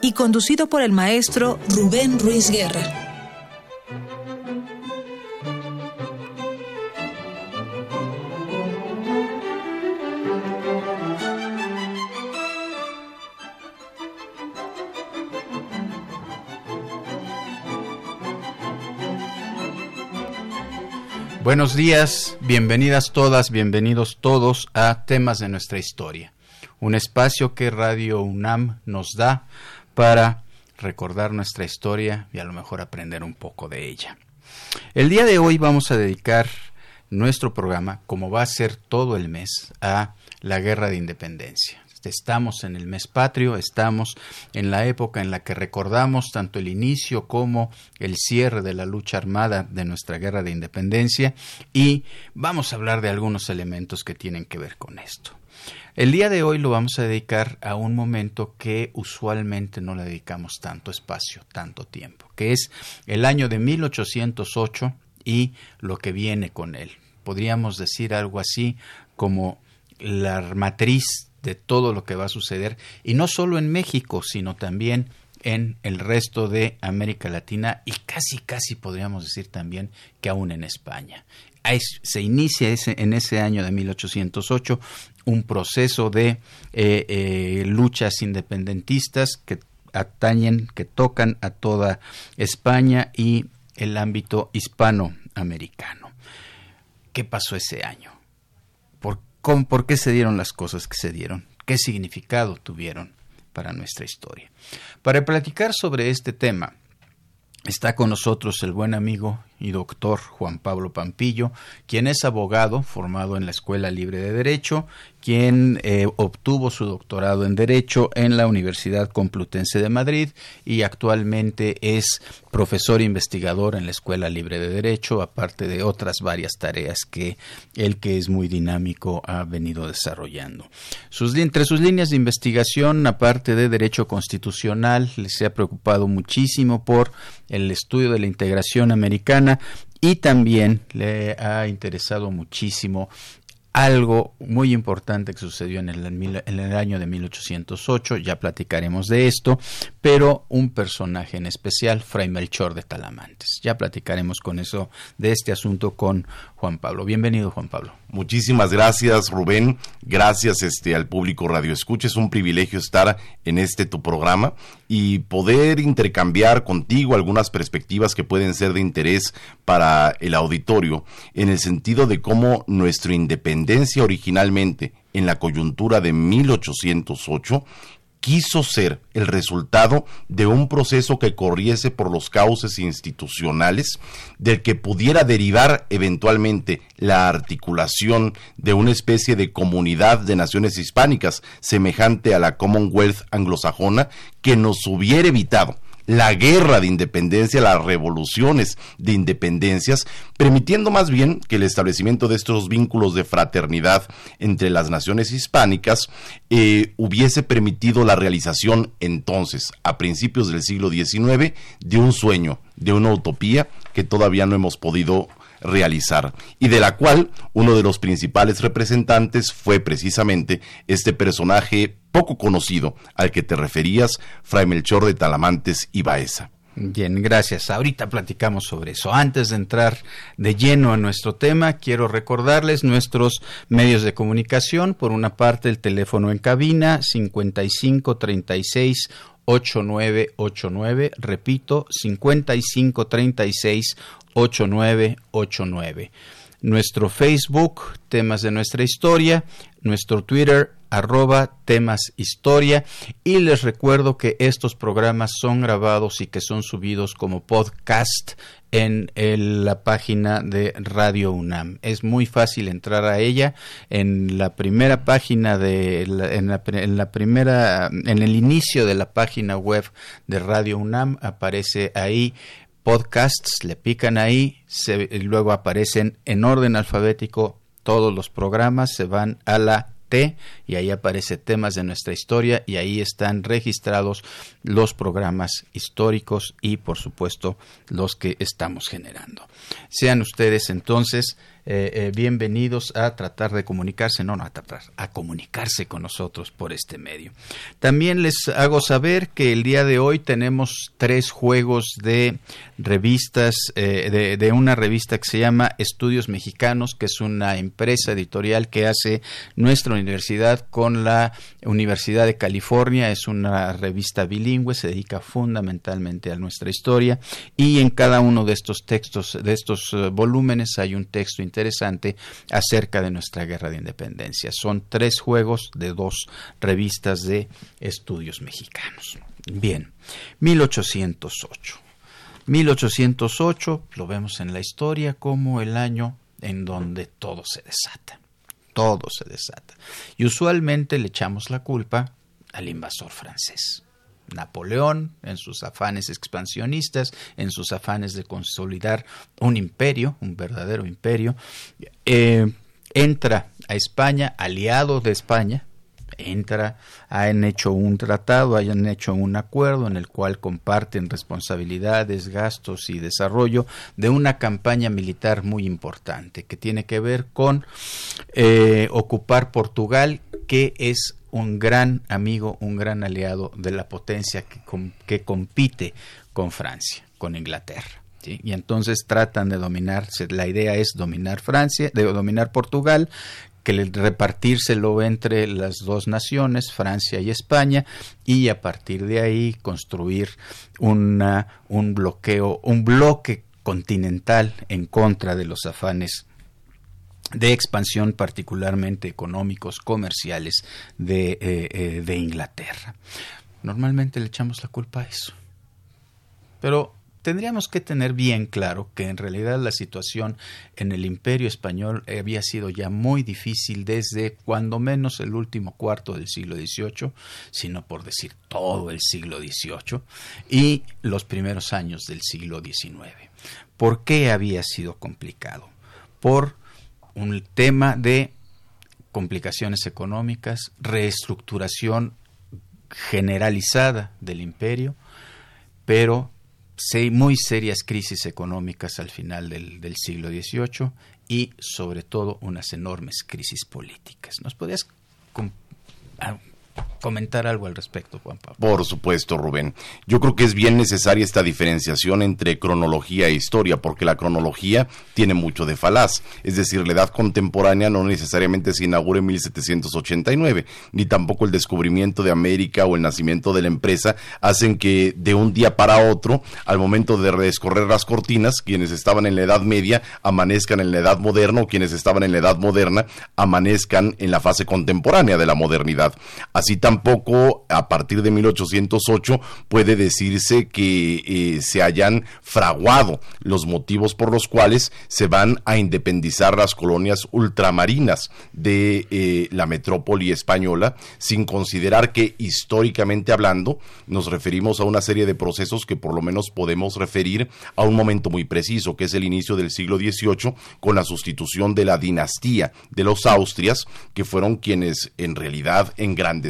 y conducido por el maestro Rubén Ruiz Guerra. Buenos días, bienvenidas todas, bienvenidos todos a Temas de nuestra historia, un espacio que Radio UNAM nos da para recordar nuestra historia y a lo mejor aprender un poco de ella. El día de hoy vamos a dedicar nuestro programa, como va a ser todo el mes, a la guerra de independencia. Estamos en el mes patrio, estamos en la época en la que recordamos tanto el inicio como el cierre de la lucha armada de nuestra guerra de independencia y vamos a hablar de algunos elementos que tienen que ver con esto. El día de hoy lo vamos a dedicar a un momento que usualmente no le dedicamos tanto espacio, tanto tiempo, que es el año de 1808 y lo que viene con él. Podríamos decir algo así como la matriz de todo lo que va a suceder, y no solo en México, sino también en el resto de América Latina y casi, casi podríamos decir también que aún en España. Se inicia en ese año de 1808 un proceso de eh, eh, luchas independentistas que atañen, que tocan a toda España y el ámbito hispanoamericano. ¿Qué pasó ese año? ¿Por, ¿Por qué se dieron las cosas que se dieron? ¿Qué significado tuvieron para nuestra historia? Para platicar sobre este tema, Está con nosotros el buen amigo y doctor Juan Pablo Pampillo, quien es abogado formado en la Escuela Libre de Derecho, quien eh, obtuvo su doctorado en Derecho en la Universidad Complutense de Madrid y actualmente es profesor investigador en la Escuela Libre de Derecho, aparte de otras varias tareas que él, que es muy dinámico, ha venido desarrollando. Sus, entre sus líneas de investigación, aparte de Derecho Constitucional, se ha preocupado muchísimo por el estudio de la integración americana y también le ha interesado muchísimo algo muy importante que sucedió en el, en el, año de 1808, ya platicaremos de esto, pero un personaje en especial, Fray Melchor de Talamantes. Ya platicaremos con eso de este asunto con Juan Pablo. Bienvenido, Juan Pablo. Muchísimas gracias, Rubén. Gracias este al público Radio Escucha. Es un privilegio estar en este tu programa y poder intercambiar contigo algunas perspectivas que pueden ser de interés para el auditorio en el sentido de cómo nuestra independencia originalmente en la coyuntura de 1808 quiso ser el resultado de un proceso que corriese por los cauces institucionales, del que pudiera derivar eventualmente la articulación de una especie de comunidad de naciones hispánicas semejante a la Commonwealth anglosajona que nos hubiera evitado la guerra de independencia, las revoluciones de independencias, permitiendo más bien que el establecimiento de estos vínculos de fraternidad entre las naciones hispánicas eh, hubiese permitido la realización entonces, a principios del siglo XIX, de un sueño, de una utopía que todavía no hemos podido realizar y de la cual uno de los principales representantes fue precisamente este personaje poco conocido al que te referías, Fray Melchor de Talamantes y Baeza. Bien, gracias. Ahorita platicamos sobre eso. Antes de entrar de lleno a nuestro tema, quiero recordarles nuestros medios de comunicación. Por una parte, el teléfono en cabina 5536 8989, repito, 5536 8989. Nuestro Facebook, temas de nuestra historia, nuestro Twitter, arroba temas historia y les recuerdo que estos programas son grabados y que son subidos como podcast en la página de Radio UNAM. Es muy fácil entrar a ella en la primera página de en, la, primera en el inicio de la página web de Radio UNAM aparece ahí podcasts, le pican ahí, luego aparecen en orden alfabético todos los programas, se van a la y ahí aparece temas de nuestra historia y ahí están registrados los programas históricos y por supuesto los que estamos generando. Sean ustedes entonces eh, eh, bienvenidos a tratar de comunicarse, no, no a tratar, a comunicarse con nosotros por este medio. También les hago saber que el día de hoy tenemos tres juegos de revistas, eh, de, una revista que se llama Estudios Mexicanos, que es una empresa editorial que hace nuestra universidad con la Universidad de California. Es una revista bilingüe, se dedica fundamentalmente a nuestra historia y en cada uno de estos textos, de estos volúmenes hay un texto interesante interesante acerca de nuestra guerra de independencia. Son tres juegos de dos revistas de estudios mexicanos. Bien, 1808. 1808 lo vemos en la historia como el año en donde todo se desata. Todo se desata. Y usualmente le echamos la culpa al invasor francés. Napoleón, en sus afanes expansionistas, en sus afanes de consolidar un imperio, un verdadero imperio, eh, entra a España, aliado de España, entra, han hecho un tratado, hayan hecho un acuerdo en el cual comparten responsabilidades, gastos y desarrollo de una campaña militar muy importante que tiene que ver con eh, ocupar Portugal, que es un gran amigo, un gran aliado de la potencia que, que compite con Francia, con Inglaterra. Y entonces tratan de dominar, la idea es dominar Francia, de dominar Portugal, que repartírselo entre las dos naciones, Francia y España, y a partir de ahí construir un bloqueo, un bloque continental en contra de los afanes de expansión particularmente económicos, comerciales de, eh, eh, de Inglaterra. Normalmente le echamos la culpa a eso. Pero tendríamos que tener bien claro que en realidad la situación en el imperio español había sido ya muy difícil desde cuando menos el último cuarto del siglo XVIII, sino por decir todo el siglo XVIII, y los primeros años del siglo XIX. ¿Por qué había sido complicado? Por un tema de complicaciones económicas, reestructuración generalizada del imperio, pero muy serias crisis económicas al final del, del siglo XVIII y sobre todo unas enormes crisis políticas. ¿Nos podrías comentar algo al respecto, Juan Pablo. Por supuesto, Rubén. Yo creo que es bien necesaria esta diferenciación entre cronología e historia, porque la cronología tiene mucho de falaz. Es decir, la edad contemporánea no necesariamente se inaugura en 1789, ni tampoco el descubrimiento de América o el nacimiento de la empresa hacen que de un día para otro, al momento de redescorrer las cortinas, quienes estaban en la Edad Media amanezcan en la Edad Moderna o quienes estaban en la Edad Moderna amanezcan en la fase contemporánea de la modernidad. Así tampoco a partir de 1808 puede decirse que eh, se hayan fraguado los motivos por los cuales se van a independizar las colonias ultramarinas de eh, la metrópoli española, sin considerar que históricamente hablando nos referimos a una serie de procesos que por lo menos podemos referir a un momento muy preciso, que es el inicio del siglo XVIII, con la sustitución de la dinastía de los Austrias, que fueron quienes en realidad engrandecieron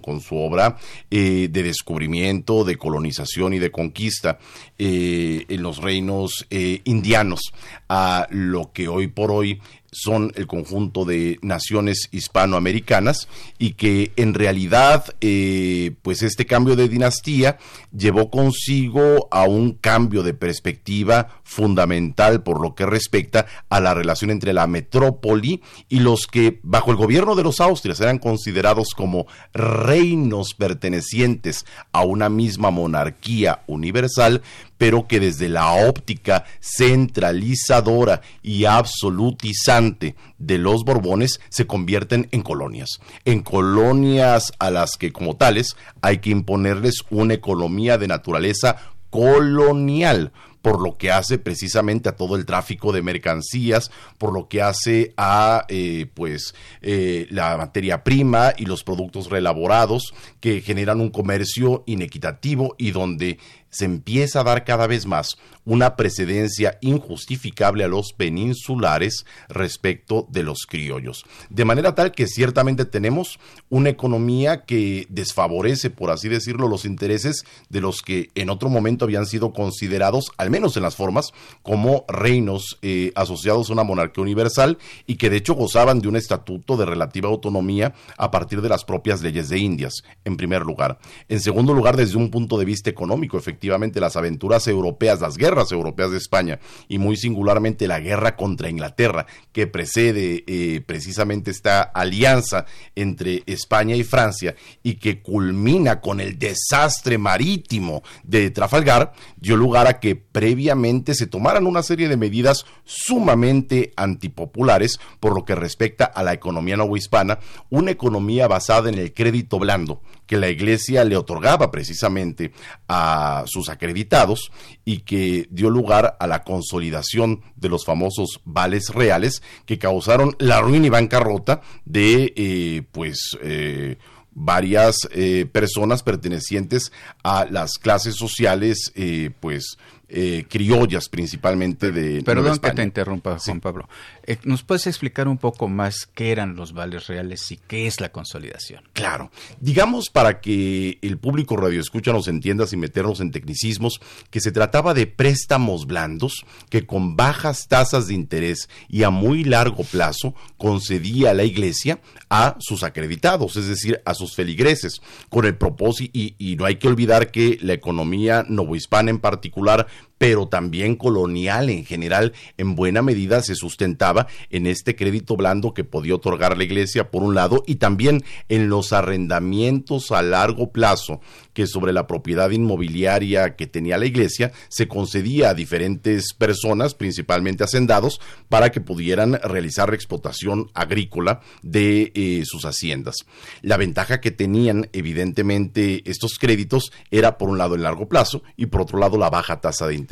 con su obra eh, de descubrimiento, de colonización y de conquista eh, en los reinos eh, indianos. A lo que hoy por hoy son el conjunto de naciones hispanoamericanas y que en realidad eh, pues este cambio de dinastía llevó consigo a un cambio de perspectiva fundamental por lo que respecta a la relación entre la metrópoli y los que bajo el gobierno de los Austrias eran considerados como reinos pertenecientes a una misma monarquía universal pero que desde la óptica centralizadora y absolutizante de los Borbones se convierten en colonias. En colonias a las que como tales hay que imponerles una economía de naturaleza colonial por lo que hace precisamente a todo el tráfico de mercancías, por lo que hace a eh, pues eh, la materia prima y los productos reelaborados que generan un comercio inequitativo y donde se empieza a dar cada vez más una precedencia injustificable a los peninsulares respecto de los criollos. De manera tal que ciertamente tenemos una economía que desfavorece, por así decirlo, los intereses de los que en otro momento habían sido considerados, al menos en las formas, como reinos eh, asociados a una monarquía universal y que de hecho gozaban de un estatuto de relativa autonomía a partir de las propias leyes de Indias, en primer lugar. En segundo lugar, desde un punto de vista económico, efectivamente, las aventuras europeas, las guerras, europeas de España y muy singularmente la guerra contra Inglaterra que precede eh, precisamente esta alianza entre España y Francia y que culmina con el desastre marítimo de Trafalgar, dio lugar a que previamente se tomaran una serie de medidas sumamente antipopulares por lo que respecta a la economía novohispana, una economía basada en el crédito blando que la Iglesia le otorgaba precisamente a sus acreditados y que dio lugar a la consolidación de los famosos vales reales que causaron la ruina y bancarrota de eh, pues eh, varias eh, personas pertenecientes a las clases sociales pues eh, criollas principalmente de Perdón que te interrumpa, Juan Pablo. Eh, ¿Nos puedes explicar un poco más qué eran los vales reales y qué es la consolidación? Claro. Digamos para que el público radio escucha nos entienda sin meternos en tecnicismos, que se trataba de préstamos blandos que con bajas tasas de interés y a muy largo plazo concedía la iglesia a sus acreditados, es decir, a sus feligreses, con el propósito, y, y no hay que olvidar que la economía novohispana en particular pero también colonial en general, en buena medida se sustentaba en este crédito blando que podía otorgar la Iglesia, por un lado, y también en los arrendamientos a largo plazo que sobre la propiedad inmobiliaria que tenía la iglesia se concedía a diferentes personas, principalmente hacendados, para que pudieran realizar la explotación agrícola de eh, sus haciendas. La ventaja que tenían, evidentemente, estos créditos era, por un lado, el largo plazo y, por otro lado, la baja tasa de interés.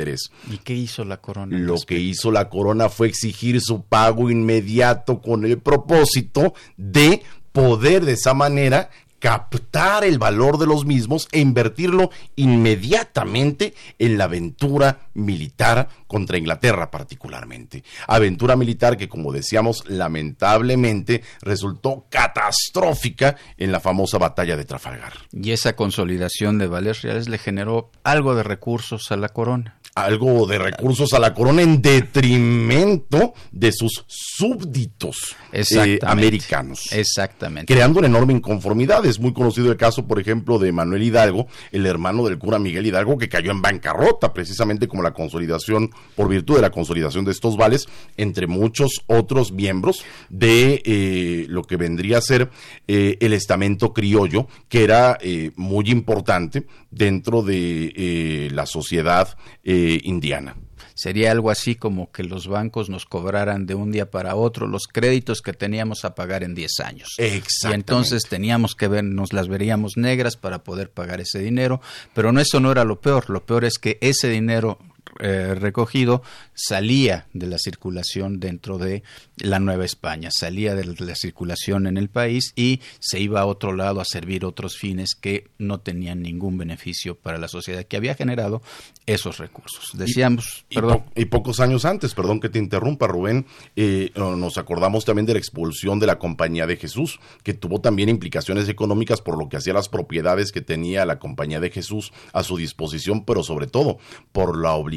¿Y qué hizo la corona? Lo que hizo la corona fue exigir su pago inmediato con el propósito de poder de esa manera captar el valor de los mismos e invertirlo inmediatamente en la aventura militar contra Inglaterra particularmente. Aventura militar que, como decíamos, lamentablemente resultó catastrófica en la famosa batalla de Trafalgar. Y esa consolidación de vales reales le generó algo de recursos a la corona algo de recursos a la corona en detrimento de sus súbditos eh, americanos. Exactamente. Creando una enorme inconformidad. Es muy conocido el caso, por ejemplo, de Manuel Hidalgo, el hermano del cura Miguel Hidalgo, que cayó en bancarrota precisamente como la consolidación, por virtud de la consolidación de estos vales, entre muchos otros miembros de eh, lo que vendría a ser eh, el estamento criollo, que era muy importante dentro de la sociedad indiana. Sería algo así como que los bancos nos cobraran de un día para otro los créditos que teníamos a pagar en 10 años. Y entonces teníamos que ver, nos las veríamos negras para poder pagar ese dinero, pero no eso no era lo peor, lo peor es que ese dinero eh, recogido salía de la circulación dentro de la Nueva España, salía de la circulación en el país y se iba a otro lado a servir otros fines que no tenían ningún beneficio para la sociedad que había generado esos recursos. Decíamos, y, perdón. Y, pocos años antes, perdón que te interrumpa, Rubén, eh, nos acordamos también de la expulsión de la Compañía de Jesús, que tuvo también implicaciones económicas por lo que hacía las propiedades que tenía la Compañía de Jesús a su disposición, pero sobre todo por la obligación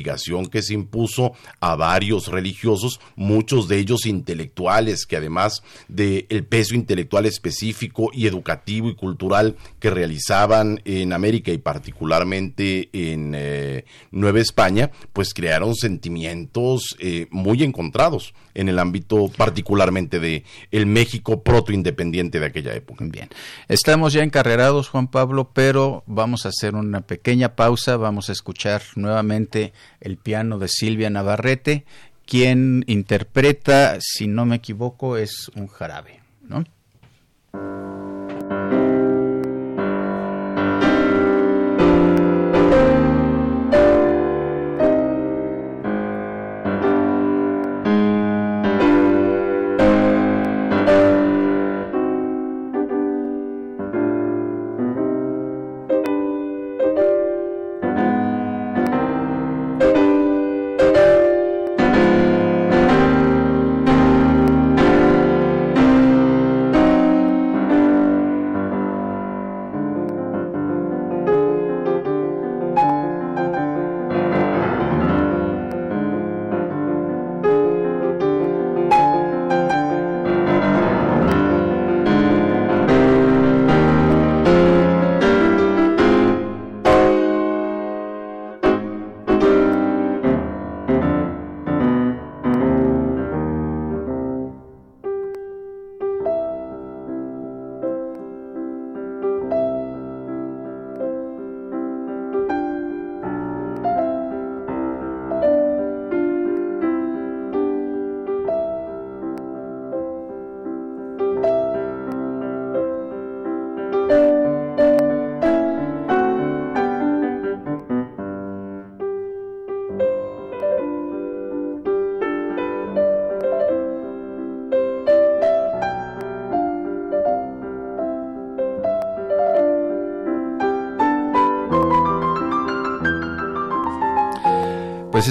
que se impuso a varios religiosos, muchos de ellos intelectuales, que además del el peso intelectual específico y educativo y cultural que realizaban en América y particularmente en eh, Nueva España, pues crearon sentimientos eh, muy encontrados en el ámbito particularmente de el México protoindependiente de aquella época. Bien, estamos ya encarrerados, Juan Pablo, pero vamos a hacer una pequeña pausa, vamos a escuchar nuevamente el piano de Silvia Navarrete, quien interpreta, si no me equivoco, es un jarabe, ¿no?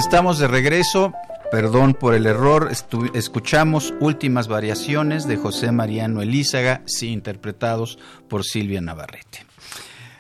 Estamos de regreso. Perdón por el error. escuchamos últimas variaciones de José Mariano Elízaga, sí interpretados por Silvia Navarrete.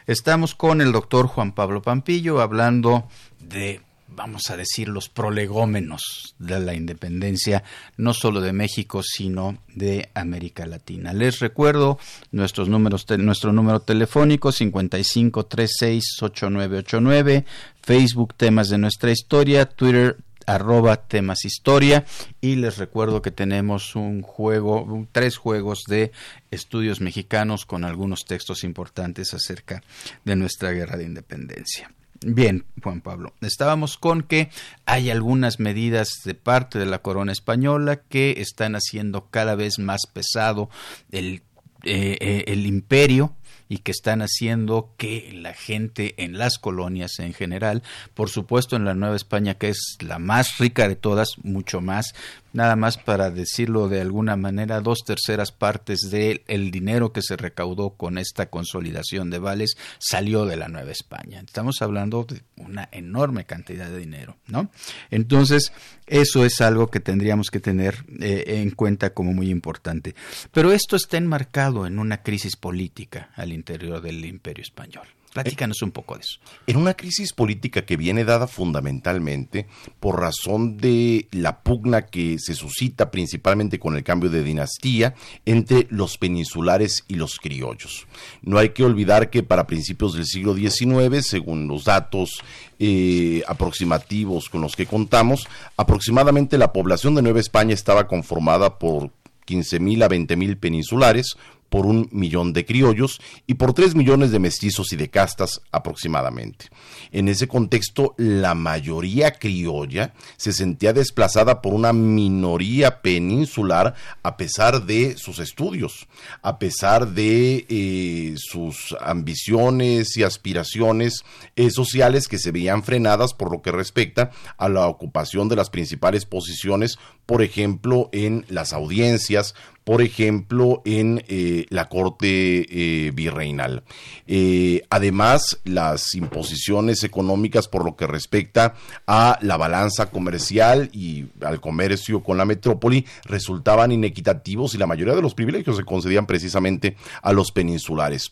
Estamos con el doctor Juan Pablo Pampillo hablando de vamos a decir, los prolegómenos de la independencia, no solo de México, sino de América Latina. Les recuerdo nuestros números, nuestro número telefónico 55368989, Facebook Temas de Nuestra Historia, Twitter arroba temas historia y les recuerdo que tenemos un juego, tres juegos de estudios mexicanos con algunos textos importantes acerca de nuestra guerra de independencia. Bien, Juan Pablo, estábamos con que hay algunas medidas de parte de la corona española que están haciendo cada vez más pesado el, eh, eh, el imperio y que están haciendo que la gente en las colonias en general, por supuesto en la Nueva España que es la más rica de todas, mucho más, nada más para decirlo de alguna manera, dos terceras partes del dinero que se recaudó con esta consolidación de vales salió de la Nueva España. Estamos hablando de una enorme cantidad de dinero, ¿no? Entonces, eso es algo que tendríamos que tener eh, en cuenta como muy importante. Pero esto está enmarcado en una crisis política al interior del imperio español. Platícanos un poco de eso. En una crisis política que viene dada fundamentalmente por razón de la pugna que se suscita principalmente con el cambio de dinastía entre los peninsulares y los criollos. No hay que olvidar que para principios del siglo XIX, según los datos eh, aproximativos con los que contamos, aproximadamente la población de Nueva España estaba conformada por 15.000 a 20.000 peninsulares, por un millón de criollos y por tres millones de mestizos y de castas aproximadamente. En ese contexto, la mayoría criolla se sentía desplazada por una minoría peninsular a pesar de sus estudios, a pesar de eh, sus ambiciones y aspiraciones sociales que se veían frenadas por lo que respecta a la ocupación de las principales posiciones, por ejemplo, en las audiencias, por ejemplo, en eh, la corte eh, virreinal. Eh, además, las imposiciones económicas por lo que respecta a la balanza comercial y al comercio con la metrópoli resultaban inequitativos y la mayoría de los privilegios se concedían precisamente a los peninsulares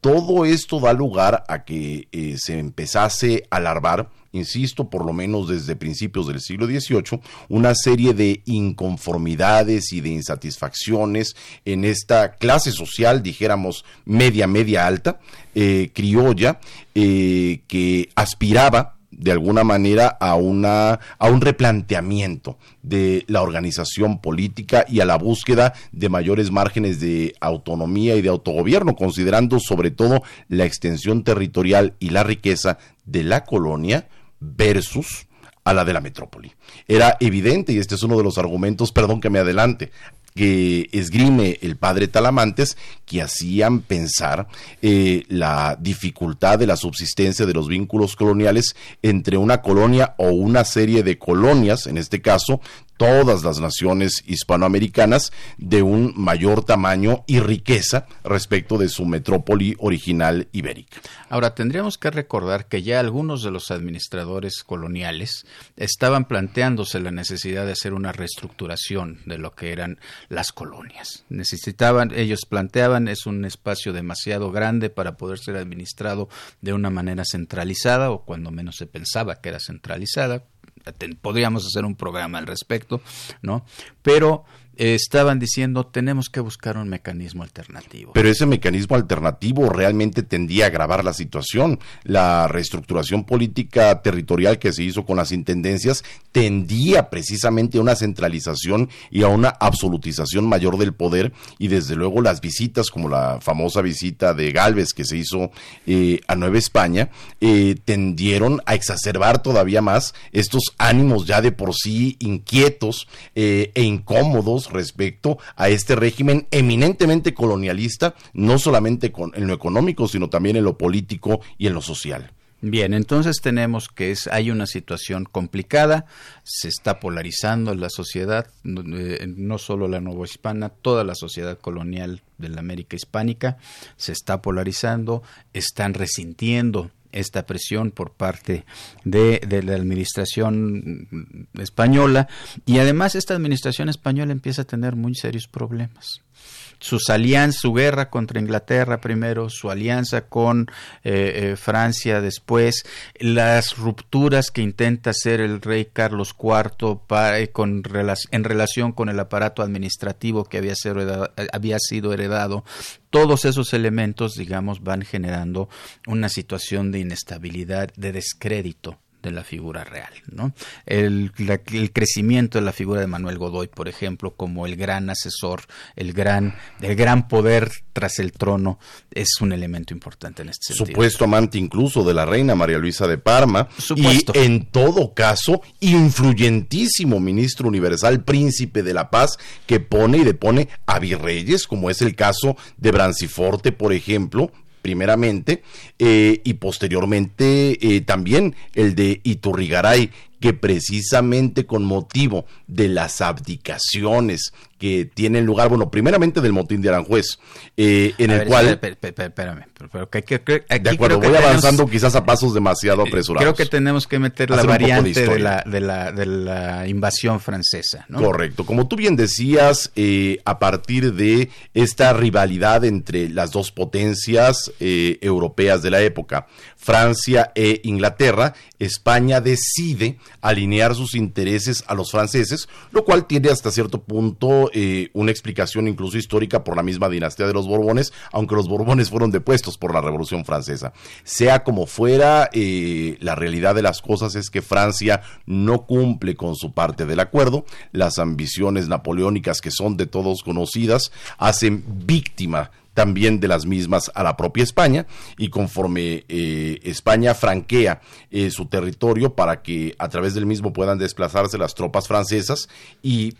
todo esto da lugar a que se empezase a alarvar insisto, por lo menos desde principios del siglo XVIII, una serie de inconformidades y de insatisfacciones en esta clase social, dijéramos, media, media alta, eh, criolla, eh, que aspiraba de alguna manera a una a un replanteamiento de la organización política y a la búsqueda de mayores márgenes de autonomía y de autogobierno, considerando sobre todo la extensión territorial y la riqueza de la colonia versus a la de la metrópoli. Era evidente, y este es uno de los argumentos, perdón que me adelante, que esgrime el padre Talamantes, que hacían pensar eh, la dificultad de la subsistencia de los vínculos coloniales entre una colonia o una serie de colonias, en este caso, todas las naciones hispanoamericanas de un mayor tamaño y riqueza respecto de su metrópoli original ibérica. Ahora, tendríamos que recordar que ya algunos de los administradores coloniales estaban planteándose la necesidad de hacer una reestructuración de lo que eran las colonias. Necesitaban, ellos planteaban, es un espacio demasiado grande para poder ser administrado de una manera centralizada, o cuando menos se pensaba que era centralizada, podríamos hacer un programa al respecto, ¿no? Pero estaban diciendo tenemos que buscar un mecanismo alternativo. Pero ese mecanismo alternativo realmente tendía a agravar la situación. La reestructuración política territorial que se hizo con las intendencias tendía precisamente a una centralización y a una absolutización mayor del poder y desde luego las visitas como la famosa visita de Galvez que se hizo eh, a Nueva España eh, tendieron a exacerbar todavía más estos ánimos ya de por sí inquietos eh, e incómodos respecto a este régimen eminentemente colonialista, no solamente en lo económico, sino también en lo político y en lo social. Bien, entonces tenemos que es, hay una situación complicada, se está polarizando la sociedad, eh, no solo la hispana, toda la sociedad colonial de la América hispánica se está polarizando, están resintiendo esta presión por parte de, la administración española. Y además esta administración española empieza a tener muy serios problemas sus alianzas, su guerra contra Inglaterra primero, su alianza con eh, eh, Francia después, las rupturas que intenta hacer el rey Carlos IV eh, con, en relación con el aparato administrativo que había, había sido heredado, todos esos elementos, digamos, van generando una situación de inestabilidad, de descrédito de la figura real. ¿no? El, el, crecimiento de la figura de Manuel Godoy, por ejemplo, como el gran asesor, el gran, el gran poder tras el trono, es un elemento importante en este sentido. Supuesto amante incluso de la reina María Luisa de Parma. Y en todo caso, influyentísimo ministro universal, príncipe de la paz, que pone y depone a virreyes, como es el caso de Branciforte, por ejemplo, primeramente, eh, y posteriormente eh, también el de Iturrigaray, que precisamente con motivo de las abdicaciones que tienen lugar, bueno, primeramente del motín de Aranjuez, eh, en el cual... Espérame, pero que, que, de acuerdo, voy avanzando quizás a pasos demasiado eh, apresurados. Creo que tenemos que meter la variante de, la, de, la, de la invasión francesa, ¿no? Correcto, como tú bien decías, eh, a partir de esta rivalidad entre las dos potencias europeas de la época, Francia e Inglaterra, España decide alinear sus intereses a los franceses, lo cual tiene hasta cierto punto una explicación incluso histórica por la misma dinastía de los Borbones, aunque los Borbones fueron depuestos por la Revolución Francesa. Sea como fuera, eh, la realidad de las cosas es que Francia no cumple con su parte del acuerdo, las ambiciones napoleónicas que son de todos conocidas hacen víctima también de las mismas a la propia España y conforme eh, España franquea eh, su territorio para que a través del mismo puedan desplazarse las tropas francesas y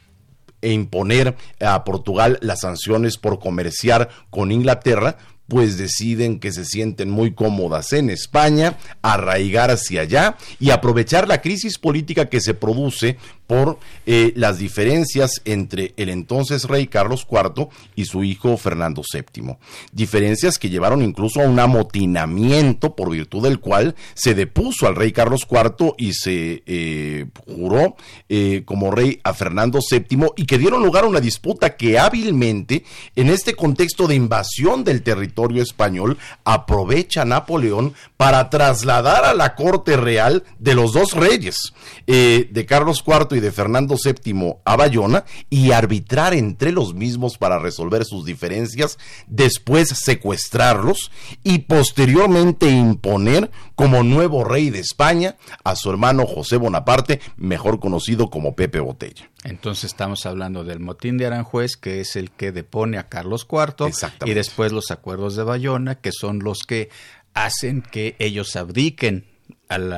e imponer a Portugal las sanciones por comerciar con Inglaterra, pues deciden que se sienten muy cómodas en España, arraigar hacia allá y aprovechar la crisis política que se produce por eh, las diferencias entre el entonces rey Carlos IV y su hijo Fernando VII. Diferencias que llevaron incluso a un amotinamiento por virtud del cual se depuso al rey Carlos IV y se eh, juró eh, como rey a Fernando VII y que dieron lugar a una disputa que hábilmente en este contexto de invasión del territorio territorio español, aprovecha Napoleón para trasladar a la corte real de los dos reyes, eh, de Carlos IV y de Fernando VII a Bayona, y arbitrar entre los mismos para resolver sus diferencias, después secuestrarlos y posteriormente imponer como nuevo rey de España a su hermano José Bonaparte, mejor conocido como Pepe Botella. Entonces estamos hablando del motín de Aranjuez, que es el que depone a Carlos IV, y después los acuerdos de Bayona, que son los que hacen que ellos abdiquen al,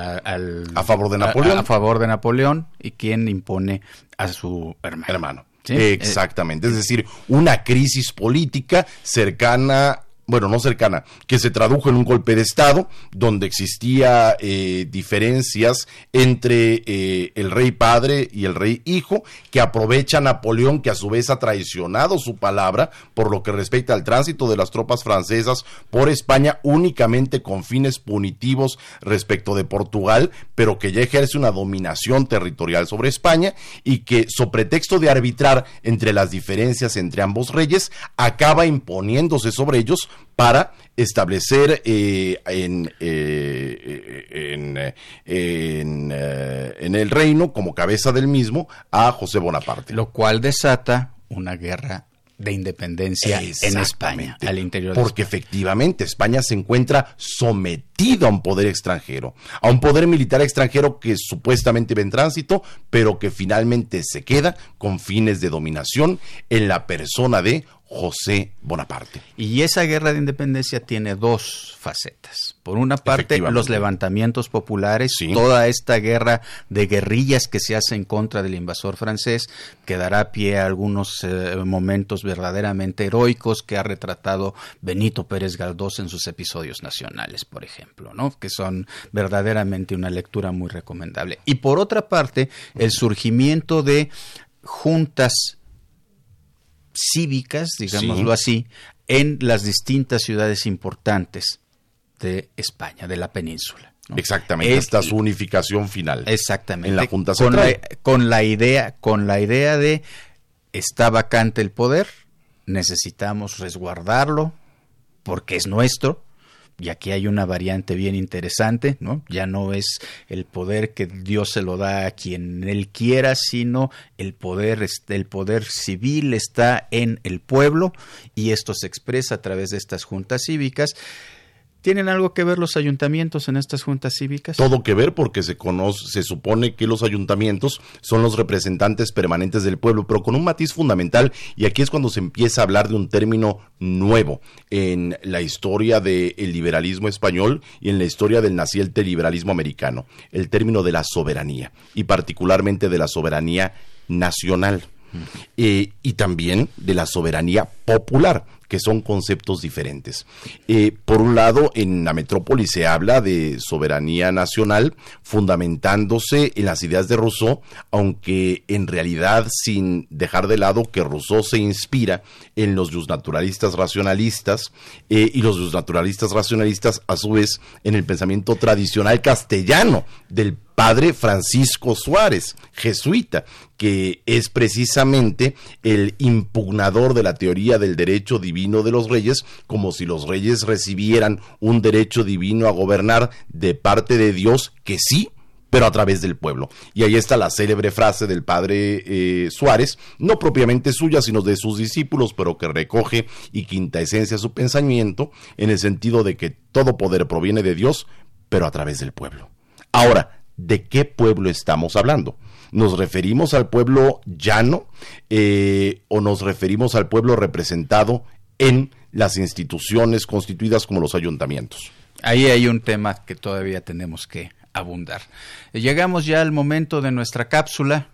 a favor de Napoleón. A, favor de Napoleón y quien impone a su hermano. hermano. Exactamente, es decir, una crisis política cercana bueno, no cercana, que se tradujo en un golpe de Estado, donde existía eh, diferencias entre eh, el rey padre y el rey hijo, que aprovecha Napoleón, que a su vez ha traicionado su palabra por lo que respecta al tránsito de las tropas francesas por España únicamente con fines punitivos respecto de Portugal, pero que ya ejerce una dominación territorial sobre España y que, so pretexto de arbitrar entre las diferencias entre ambos reyes, acaba imponiéndose sobre ellos para establecer eh, en, eh, en, eh, en, el reino como cabeza del mismo a José Bonaparte. Lo cual desata una guerra de independencia en España, al interior Porque efectivamente España se encuentra sometido a un poder extranjero, a un poder militar extranjero que supuestamente ve en tránsito, pero que finalmente se queda con fines de dominación en la persona de José Bonaparte. Y esa guerra de independencia tiene dos facetas. Por una parte, los levantamientos populares, toda esta guerra de guerrillas que se hace en contra del invasor francés, que dará pie a algunos eh, momentos verdaderamente heroicos que ha retratado Benito Pérez Galdós en sus episodios nacionales, por ejemplo, ¿no? que son verdaderamente una lectura muy recomendable. Y por otra parte, el surgimiento de juntas cívicas, digámoslo así, en las distintas ciudades importantes de España, de la península. Exactamente, esta su unificación final. Exactamente. En la Junta Central. con la idea, con la idea de está vacante el poder, necesitamos resguardarlo porque es nuestro, y aquí hay una variante bien interesante, ¿no? Ya no es el poder que Dios se lo da a quien él quiera, sino el poder, el poder civil está en el pueblo y esto se expresa a través de estas juntas cívicas ¿Tienen algo que ver los ayuntamientos en estas juntas cívicas? Todo que ver porque se conoce, se supone que los ayuntamientos son los representantes permanentes del pueblo, pero con un matiz fundamental y aquí es cuando se empieza a hablar de un término nuevo en la historia del liberalismo español y en la historia del naciente liberalismo americano, el término de la soberanía y particularmente de la soberanía nacional. Eh, y también de la soberanía popular que son conceptos diferentes. Eh, por un lado, en la metrópoli se habla de soberanía nacional fundamentándose en las ideas de Rousseau, aunque en realidad sin dejar de lado que Rousseau se inspira en los naturalistas racionalistas eh, y los naturalistas racionalistas a su vez en el pensamiento tradicional castellano del padre Francisco Suárez, jesuita, que es precisamente el impugnador de la teoría del derecho divino de los reyes, como si los reyes recibieran un derecho divino a gobernar de parte de Dios, que sí, pero a través del pueblo. Y ahí está la célebre frase del padre eh, Suárez, no propiamente suya, sino de sus discípulos, pero que recoge y quinta esencia su pensamiento, en el sentido de que todo poder proviene de Dios, pero a través del pueblo. Ahora, de qué pueblo estamos hablando. ¿Nos referimos al pueblo llano eh, o nos referimos al pueblo representado en las instituciones constituidas como los ayuntamientos? Ahí hay un tema que todavía tenemos que abundar. Llegamos ya al momento de nuestra cápsula.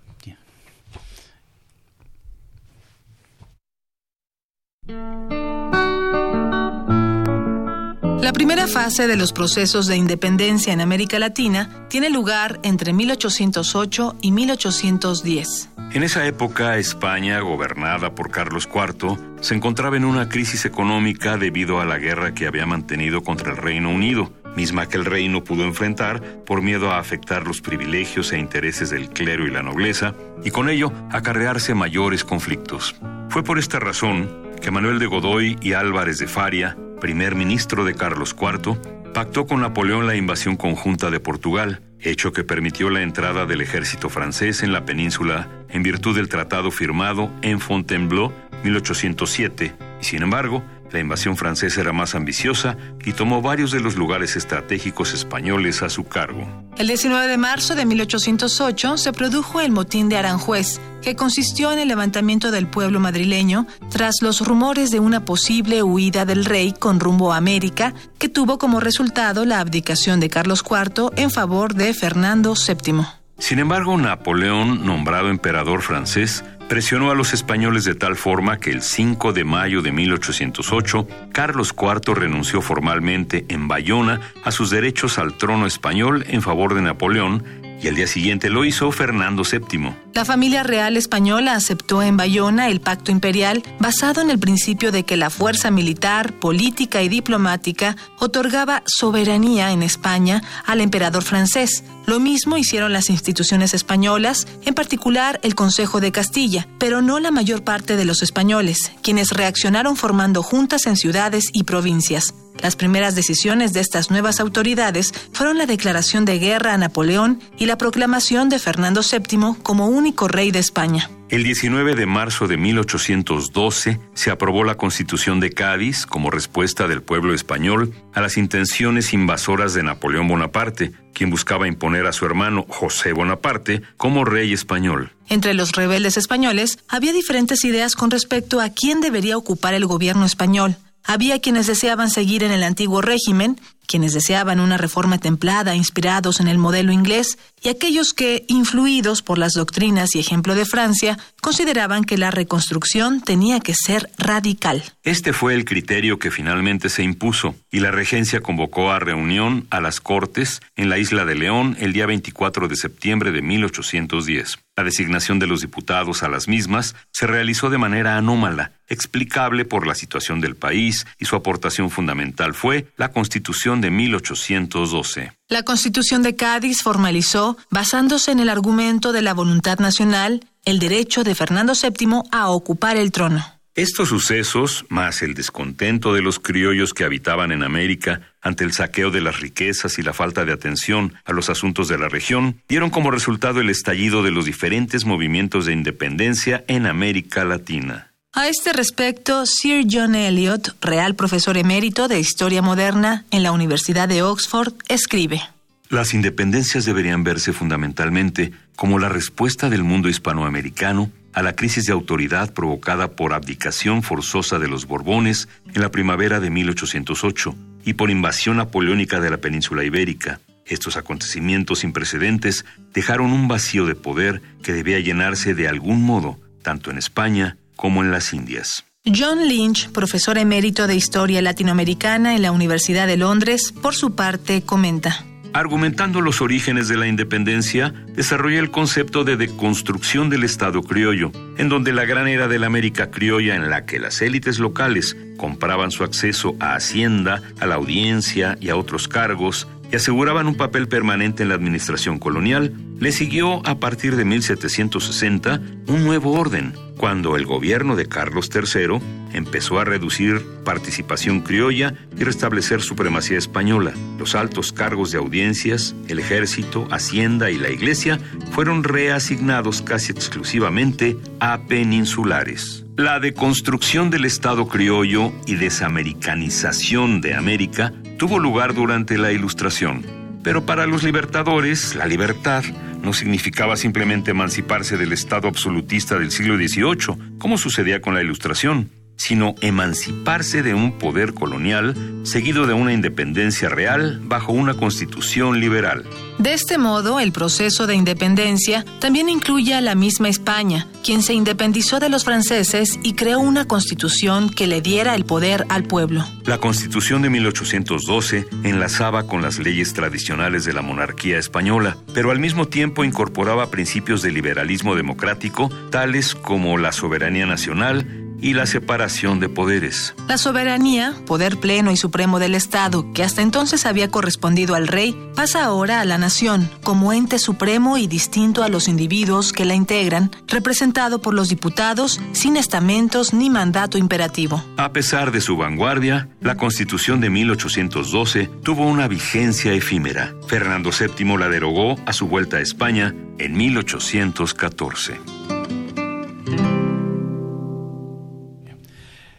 La primera fase de los procesos de independencia en América Latina tiene lugar entre 1808 y 1810. En esa época, España, gobernada por Carlos IV, se encontraba en una crisis económica debido a la guerra que había mantenido contra el Reino Unido, misma que el reino pudo enfrentar por miedo a afectar los privilegios e intereses del clero y la nobleza, y con ello acarrearse mayores conflictos. Fue por esta razón que Manuel de Godoy y Álvarez de Faria primer ministro de Carlos IV, pactó con Napoleón la invasión conjunta de Portugal, hecho que permitió la entrada del ejército francés en la península en virtud del tratado firmado en Fontainebleau 1807, y sin embargo, la invasión francesa era más ambiciosa y tomó varios de los lugares estratégicos españoles a su cargo. El 19 de marzo de 1808 se produjo el motín de Aranjuez, que consistió en el levantamiento del pueblo madrileño tras los rumores de una posible huida del rey con rumbo a América, que tuvo como resultado la abdicación de Carlos IV en favor de Fernando VII. Sin embargo, Napoleón, nombrado emperador francés, presionó a los españoles de tal forma que el 5 de mayo de 1808, Carlos IV renunció formalmente en Bayona a sus derechos al trono español en favor de Napoleón y al día siguiente lo hizo Fernando VII. La familia real española aceptó en Bayona el pacto imperial basado en el principio de que la fuerza militar, política y diplomática otorgaba soberanía en España al emperador francés. Lo mismo hicieron las instituciones españolas, en particular el Consejo de Castilla, pero no la mayor parte de los españoles, quienes reaccionaron formando juntas en ciudades y provincias. Las primeras decisiones de estas nuevas autoridades fueron la declaración de guerra a Napoleón y la proclamación de Fernando VII como único rey de España. El 19 de marzo de 1812 se aprobó la Constitución de Cádiz como respuesta del pueblo español a las intenciones invasoras de Napoleón Bonaparte, quien buscaba imponer a su hermano José Bonaparte como rey español. Entre los rebeldes españoles había diferentes ideas con respecto a quién debería ocupar el gobierno español. Había quienes deseaban seguir en el antiguo régimen, quienes deseaban una reforma templada inspirados en el modelo inglés, y aquellos que, influidos por las doctrinas y ejemplo de Francia, consideraban que la reconstrucción tenía que ser radical. Este fue el criterio que finalmente se impuso, y la regencia convocó a reunión a las Cortes en la isla de León el día 24 de septiembre de 1810. La designación de los diputados a las mismas se realizó de manera anómala, explicable por la situación del país, y su aportación fundamental fue la Constitución de 1812. La Constitución de Cádiz formalizó, basándose en el argumento de la voluntad nacional, el derecho de Fernando VII a ocupar el trono. Estos sucesos, más el descontento de los criollos que habitaban en América ante el saqueo de las riquezas y la falta de atención a los asuntos de la región, dieron como resultado el estallido de los diferentes movimientos de independencia en América Latina. A este respecto, Sir John Eliot, real profesor emérito de Historia Moderna en la Universidad de Oxford, escribe. Las independencias deberían verse fundamentalmente como la respuesta del mundo hispanoamericano a la crisis de autoridad provocada por abdicación forzosa de los Borbones en la primavera de 1808 y por invasión napoleónica de la península ibérica. Estos acontecimientos sin precedentes dejaron un vacío de poder que debía llenarse de algún modo, tanto en España como en las Indias. John Lynch, profesor emérito de Historia Latinoamericana en la Universidad de Londres, por su parte comenta. Argumentando los orígenes de la independencia, desarrolla el concepto de deconstrucción del Estado criollo, en donde la gran era de la América criolla en la que las élites locales compraban su acceso a Hacienda, a la audiencia y a otros cargos, y aseguraban un papel permanente en la administración colonial, le siguió a partir de 1760 un nuevo orden, cuando el gobierno de Carlos III empezó a reducir participación criolla y restablecer supremacía española. Los altos cargos de audiencias, el ejército, Hacienda y la Iglesia fueron reasignados casi exclusivamente a peninsulares. La deconstrucción del Estado criollo y desamericanización de América tuvo lugar durante la Ilustración. Pero para los libertadores, la libertad no significaba simplemente emanciparse del Estado absolutista del siglo XVIII, como sucedía con la Ilustración, sino emanciparse de un poder colonial seguido de una independencia real bajo una constitución liberal. De este modo, el proceso de independencia también incluye a la misma España, quien se independizó de los franceses y creó una constitución que le diera el poder al pueblo. La constitución de 1812 enlazaba con las leyes tradicionales de la monarquía española, pero al mismo tiempo incorporaba principios de liberalismo democrático, tales como la soberanía nacional, y la separación de poderes. La soberanía, poder pleno y supremo del Estado, que hasta entonces había correspondido al rey, pasa ahora a la nación, como ente supremo y distinto a los individuos que la integran, representado por los diputados, sin estamentos ni mandato imperativo. A pesar de su vanguardia, la Constitución de 1812 tuvo una vigencia efímera. Fernando VII la derogó a su vuelta a España en 1814.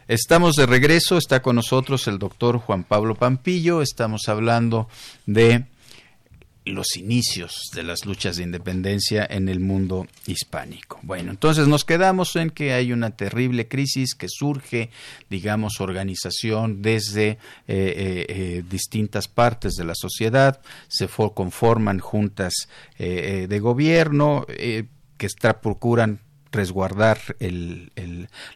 Estamos de regreso, está con nosotros el doctor Juan Pablo Pampillo, estamos hablando de los inicios de las luchas de independencia en el mundo hispánico. Bueno, entonces nos quedamos en que hay una terrible crisis que surge, digamos, organización desde eh, eh, eh, distintas partes de la sociedad, se conforman juntas de gobierno que procuran resguardar el,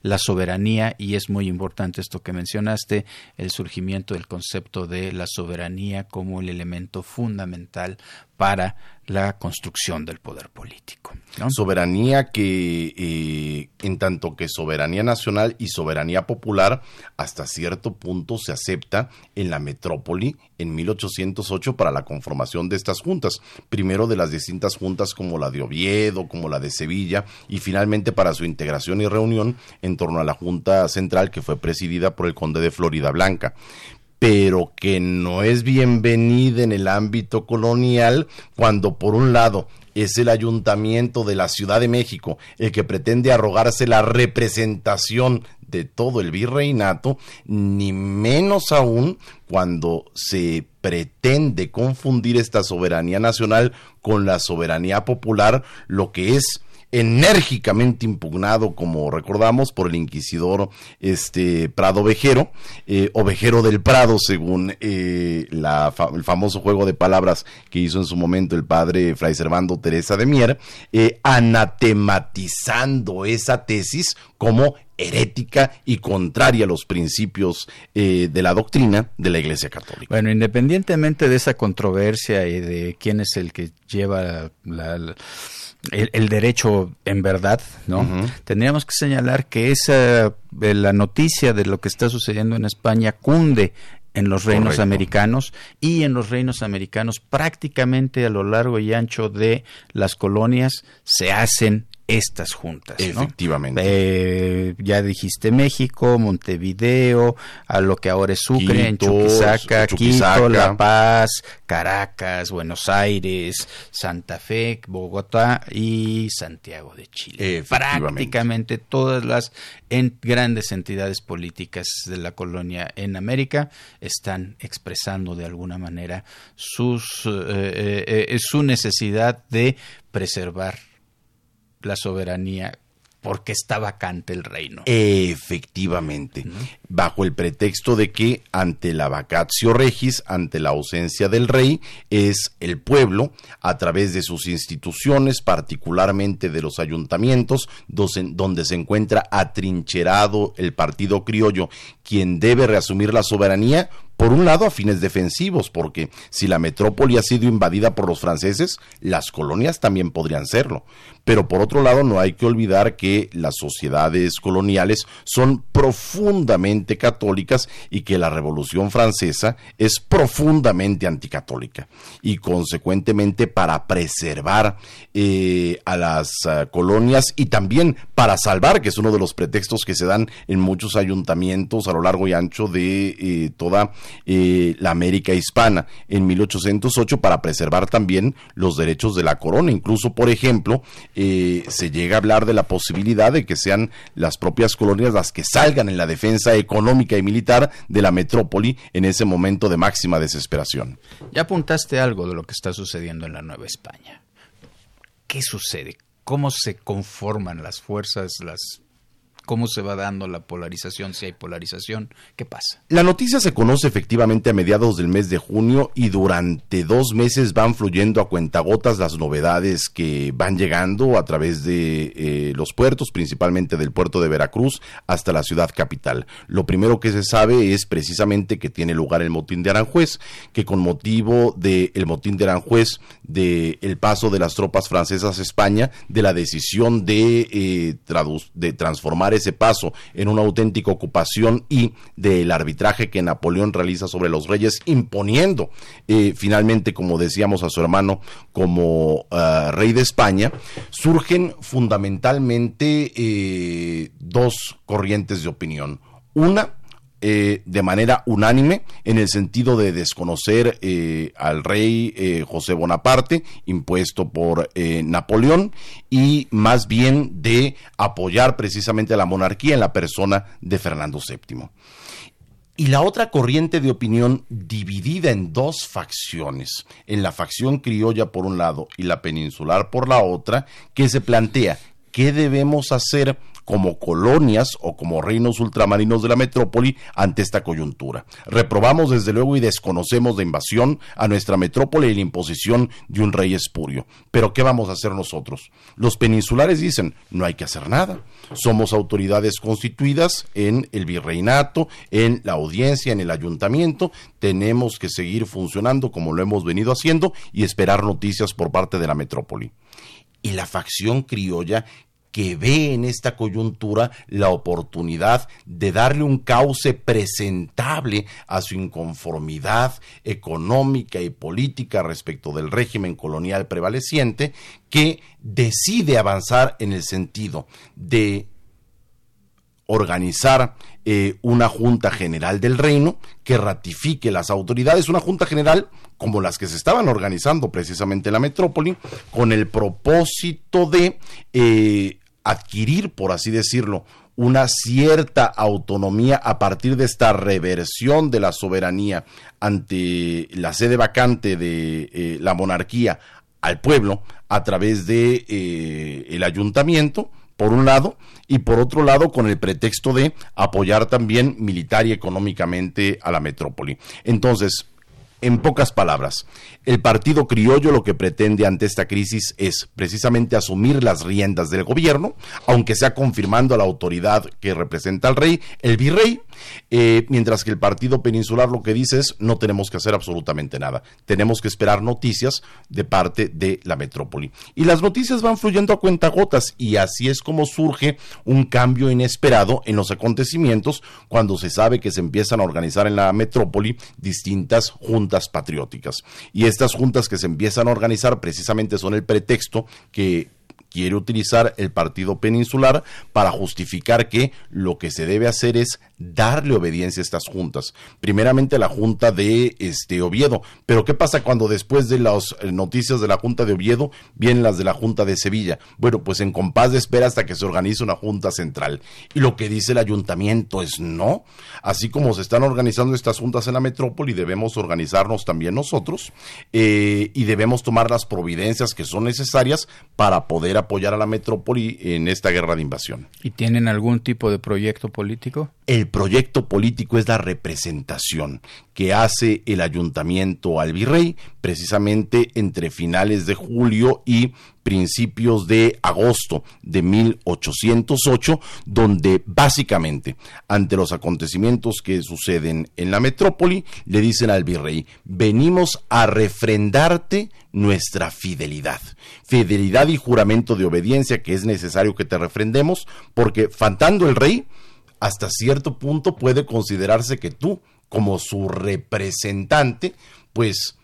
la soberanía y es muy importante esto que mencionaste, el surgimiento del concepto de la soberanía como el elemento fundamental para la construcción del poder político. Soberanía que, eh, en tanto que soberanía nacional y soberanía popular, hasta cierto punto se acepta en la metrópoli en 1808 para la conformación de estas juntas. Primero de las distintas juntas como la de Oviedo, como la de Sevilla, y finalmente para su integración y reunión en torno a la Junta Central que fue presidida por el conde de Florida Blanca pero que no es bienvenida en el ámbito colonial cuando por un lado es el ayuntamiento de la Ciudad de México el que pretende arrogarse la representación de todo el virreinato, ni menos aún cuando se pretende confundir esta soberanía nacional con la soberanía popular, lo que es enérgicamente impugnado, como recordamos, por el inquisidor este Prado Vejero, eh, o Vejero del Prado, según eh, la, el famoso juego de palabras que hizo en su momento el padre Fray Servando Teresa de Mier, eh, anatematizando esa tesis como herética y contraria a los principios de la doctrina de la Iglesia Católica. Bueno, independientemente de esa controversia y de quién es el que lleva la el, derecho en verdad, ¿no? Tendríamos que señalar que esa eh, la noticia de lo que está sucediendo en España cunde en los reinos americanos y en los reinos americanos prácticamente a lo largo y ancho de las colonias se hacen estas juntas. Efectivamente. Eh, ya dijiste México, Montevideo, a lo que ahora es Sucre, en Chuquisaca, Quito, La Paz, Caracas, Buenos Aires, Santa Fe, Bogotá y Santiago de Chile. Prácticamente todas las grandes entidades políticas de la colonia en América están expresando de alguna manera sus, eh, eh, su necesidad de preservar la soberanía porque está vacante el reino. Efectivamente, bajo el pretexto de que ante la vacatio regis, ante la ausencia del rey, es el pueblo, a través de sus instituciones, particularmente de los ayuntamientos, donde se encuentra atrincherado el partido criollo, quien debe reasumir la soberanía por un lado a fines defensivos, porque si la metrópoli ha sido invadida por los franceses, las colonias también podrían serlo. Pero por otro lado no hay que olvidar que las sociedades coloniales son profundamente católicas y que la Revolución Francesa es profundamente anticatólica. Y consecuentemente para preservar eh, a las eh, colonias y también para salvar, que es uno de los pretextos que se dan en muchos ayuntamientos a lo largo y ancho de eh, toda eh, la América hispana en 1808 para preservar también los derechos de la corona. Incluso, por ejemplo, eh, se llega a hablar de la posibilidad de que sean las propias colonias las que salgan en la defensa económica y militar de la metrópoli en ese momento de máxima desesperación. Ya apuntaste algo de lo que está sucediendo en la Nueva España. ¿Qué sucede? ¿Cómo se conforman las fuerzas, las cómo se va dando la polarización, si hay polarización, ¿qué pasa? La noticia se conoce efectivamente a mediados del mes de junio y durante dos meses van fluyendo a cuentagotas las novedades que van llegando a través de eh, los puertos, principalmente del puerto de Veracruz hasta la ciudad capital. Lo primero que se sabe es precisamente que tiene lugar el motín de Aranjuez, que con motivo del motín de Aranjuez, del el paso de las tropas francesas a España, de la decisión de, eh, de transformar ese paso en una auténtica ocupación y del arbitraje que Napoleón realiza sobre los reyes, imponiendo eh, finalmente, como decíamos, a su hermano como ah, rey de España, surgen fundamentalmente eh, dos corrientes de opinión. Una, eh, de manera unánime en el sentido de desconocer eh, al rey eh, José Bonaparte, impuesto por Napoleón, y más bien de apoyar precisamente a la monarquía en la persona de Fernando VII. Y la otra corriente de opinión dividida en dos facciones, en la facción criolla por un lado y la peninsular por la otra, que se plantea qué debemos hacer como colonias o como reinos ultramarinos de la metrópoli ante esta coyuntura. Reprobamos desde luego y desconocemos de invasión a nuestra metrópoli y la imposición de un rey espurio. Pero ¿qué vamos a hacer nosotros? Los peninsulares dicen, no hay que hacer nada. Somos autoridades constituidas en el virreinato, en la audiencia, en el ayuntamiento. Tenemos que seguir funcionando como lo hemos venido haciendo y esperar noticias por parte de la metrópoli y la facción criolla que ve en esta coyuntura la oportunidad de darle un cauce presentable a su inconformidad económica y política respecto del régimen colonial prevaleciente, que decide avanzar en el sentido de organizar eh, una Junta General del Reino que ratifique las autoridades, una Junta General como las que se estaban organizando precisamente en la metrópoli, con el propósito de eh, adquirir, por así decirlo, una cierta autonomía a partir de esta reversión de la soberanía ante la sede vacante de eh, la monarquía al pueblo a través de eh, el ayuntamiento por un lado y por otro lado con el pretexto de apoyar también militar y económicamente a la metrópoli. Entonces, en pocas palabras, el Partido Criollo lo que pretende ante esta crisis es precisamente asumir las riendas del gobierno, aunque sea confirmando a la autoridad que representa al rey, el virrey, eh, mientras que el Partido Peninsular lo que dice es no tenemos que hacer absolutamente nada, tenemos que esperar noticias de parte de la metrópoli. Y las noticias van fluyendo a cuentagotas y así es como surge un cambio inesperado en los acontecimientos cuando se sabe que se empiezan a organizar en la metrópoli distintas juntas patrióticas. Y estas juntas que se empiezan a organizar precisamente son el pretexto que quiere utilizar el partido peninsular para justificar que lo que se debe hacer es darle obediencia a estas juntas. Primeramente la junta de este Oviedo, pero ¿qué pasa cuando después de las eh, noticias de la junta de Oviedo vienen las de la junta de Sevilla? Bueno, pues en compás de espera hasta que se organice una junta central. Y lo que dice el ayuntamiento es no, así como se están organizando estas juntas en la metrópoli, debemos organizarnos también nosotros eh, y debemos tomar las providencias que son necesarias para poder apoyar a la metrópoli en esta guerra de invasión. ¿Y tienen algún tipo de proyecto político? El proyecto político es la representación que hace el ayuntamiento al virrey precisamente entre finales de julio y principios de agosto de 1808, donde básicamente ante los acontecimientos que suceden en la metrópoli, le dicen al virrey, venimos a refrendarte nuestra fidelidad, fidelidad y juramento de obediencia que es necesario que te refrendemos, porque faltando el rey, hasta cierto punto puede considerarse que tú, como su representante, pues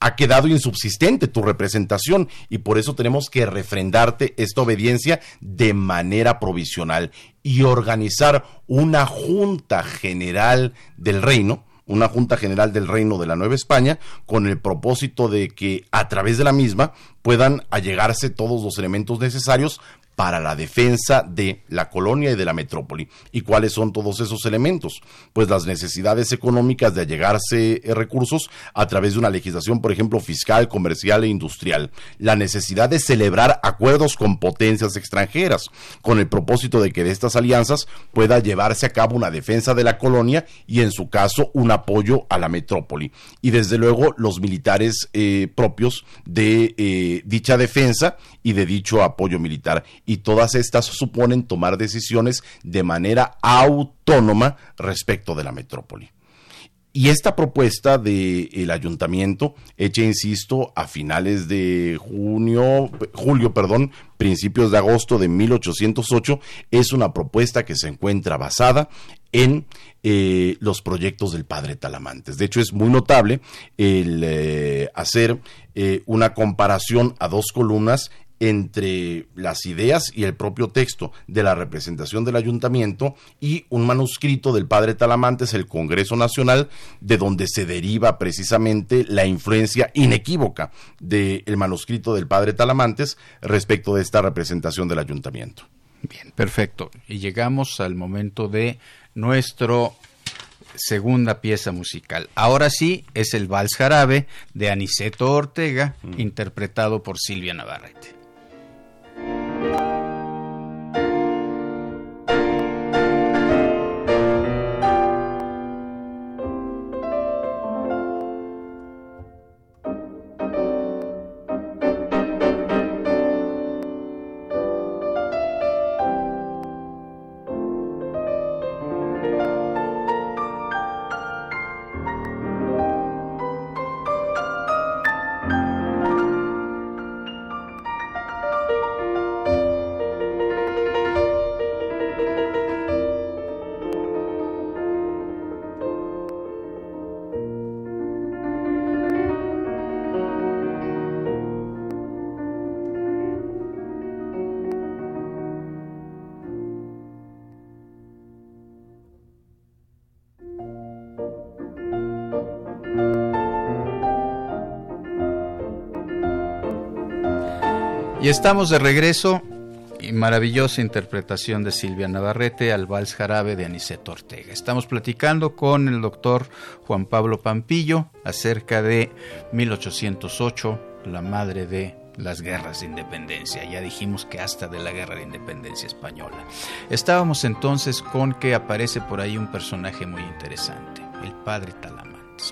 ha quedado insubsistente tu representación y por eso tenemos que refrendarte esta obediencia de manera provisional y organizar una junta general del reino, una Junta General del Reino de la Nueva España con el propósito de que a través de la misma puedan allegarse todos los elementos necesarios para la defensa de la colonia y de la metrópoli. ¿Y cuáles son todos esos elementos? Pues las necesidades económicas de allegarse eh, recursos a través de una legislación, por ejemplo, fiscal, comercial e industrial. La necesidad de celebrar acuerdos con potencias extranjeras, con el propósito de que de estas alianzas pueda llevarse a cabo una defensa de la colonia y, en su caso, un apoyo a la metrópoli. Y, desde luego, los militares eh, propios de eh, dicha defensa y de dicho apoyo militar y todas estas suponen tomar decisiones de manera autónoma respecto de la metrópoli. y esta propuesta del ayuntamiento, hecha, insisto, a finales de junio, julio, perdón, principios de agosto de 1808, es una propuesta que se encuentra basada en eh, los proyectos del padre Talamantes. De hecho, es muy notable el eh, hacer eh, una comparación a dos columnas entre las ideas y el propio texto de la representación del ayuntamiento y un manuscrito del padre Talamantes, el Congreso Nacional, de donde se deriva precisamente la influencia inequívoca del manuscrito del padre Talamantes respecto de esta representación del ayuntamiento. Bien, perfecto. Y llegamos al momento de nuestro segunda pieza musical. Ahora sí, es el Vals Jarabe de Aniceto Ortega, mm. interpretado por Silvia Navarrete. Estamos de regreso y maravillosa interpretación de Silvia Navarrete al Vals Jarabe de Aniceto Ortega. Estamos platicando con el doctor Juan Pablo Pampillo acerca de 1808, la madre de las guerras de independencia. Ya dijimos que hasta de la guerra de independencia española. Estábamos entonces con que aparece por ahí un personaje muy interesante, el padre Talamán.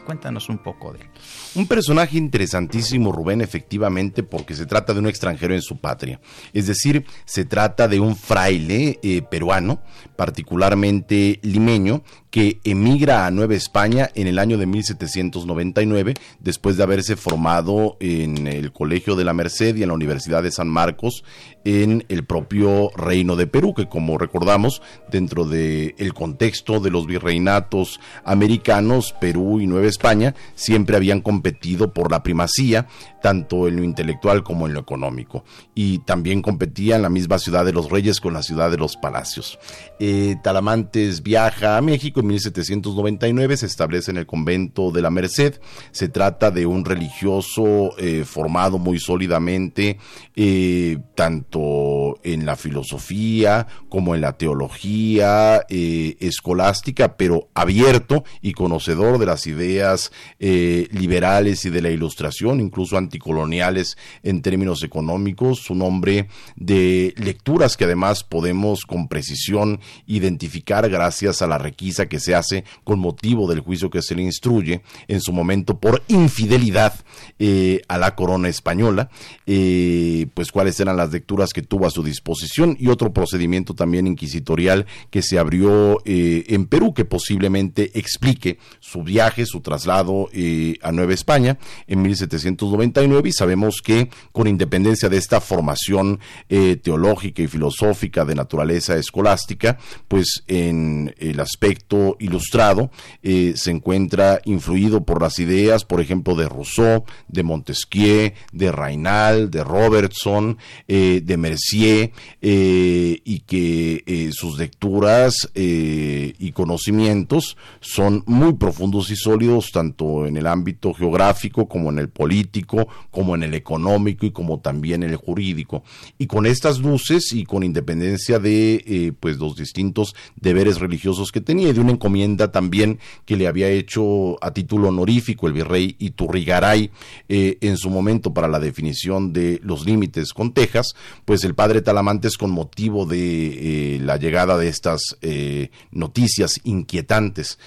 Cuéntanos un poco de él. Un personaje interesantísimo, Rubén, efectivamente, porque se trata de un extranjero en su patria. Es decir, se trata de un fraile eh, peruano, particularmente limeño, que emigra a Nueva España en el año de 1799, después de haberse formado en el Colegio de la Merced y en la Universidad de San Marcos, en el propio Reino de Perú, que como recordamos, dentro del el contexto de los virreinatos americanos, Perú y Nueva España siempre habían competido por la primacía, tanto en lo intelectual como en lo económico, y también competía en la misma ciudad de los reyes con la ciudad de los palacios. Eh, Talamantes viaja a México en 1799, se establece en el convento de la Merced, se trata de un religioso eh, formado muy sólidamente, eh, tanto en la filosofía como en la teología escolástica, pero abierto y conocedor de las ideas liberales y de la ilustración, incluso anticoloniales en términos económicos, un hombre de lecturas que además podemos con precisión identificar gracias a la requisa que se hace con motivo del juicio que se le instruye en su momento por infidelidad eh, a la corona española, eh, pues cuáles eran las lecturas que tuvo a su disposición y otro procedimiento también inquisitorial que se abrió eh, en Perú que posiblemente explique su viaje, su traslado a Nueva España en 1799 y sabemos que con independencia de esta formación teológica y filosófica de naturaleza escolástica, pues en el aspecto ilustrado se encuentra influido por las ideas, por ejemplo, de Rousseau, de Montesquieu, de Rainal, de Robertson, eh, de Mercier, eh, y que eh, sus lecturas y conocimientos son muy profundos y sólidos, tanto en el ámbito geográfico como en el político, como en el económico y como también en el jurídico. Y con estas luces y con independencia de pues los distintos deberes religiosos que tenía de encomienda también que le había hecho a título honorífico el virrey Iturrigaray eh, en su momento para la definición de los límites con Texas, pues el padre Talamantes con motivo de eh, la llegada de estas eh, noticias inquietantes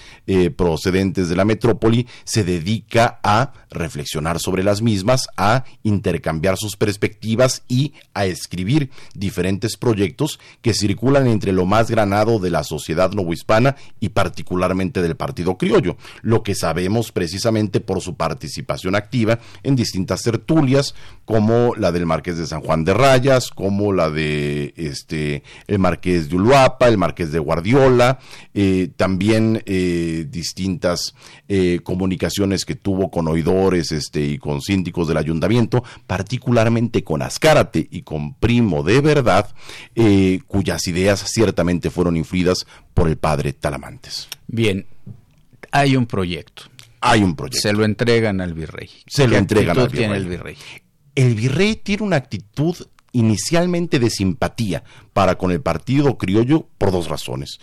procedentes de la metrópoli, se dedica a reflexionar sobre las mismas, a intercambiar sus perspectivas y a escribir diferentes proyectos que circulan entre lo más granado de la sociedad novohispana y particularmente del Partido Criollo, lo que sabemos precisamente por su participación activa en distintas tertulias, como la del Marqués de San Juan de Rayas, como la de este el Marqués de Uluapa, el Marqués de Guardiola, eh, también eh, distintas eh, comunicaciones que tuvo con oidores este, y con síndicos del ayuntamiento, particularmente con Azcárate y con Primo de Verdad, cuyas ideas ciertamente fueron influidas por el padre Bien, hay un proyecto. Hay un proyecto. Se lo entregan al virrey. Se lo entregan al virrey. el virrey. El virrey tiene una actitud inicialmente de simpatía para con el partido criollo por dos razones.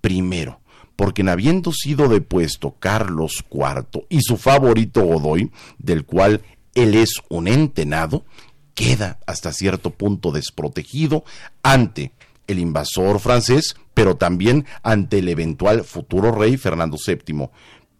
Primero, porque en habiendo sido depuesto Carlos IV y su favorito Godoy, del cual él es un entenado, queda hasta cierto punto desprotegido ante el invasor francés, pero también ante el eventual futuro rey Fernando VII.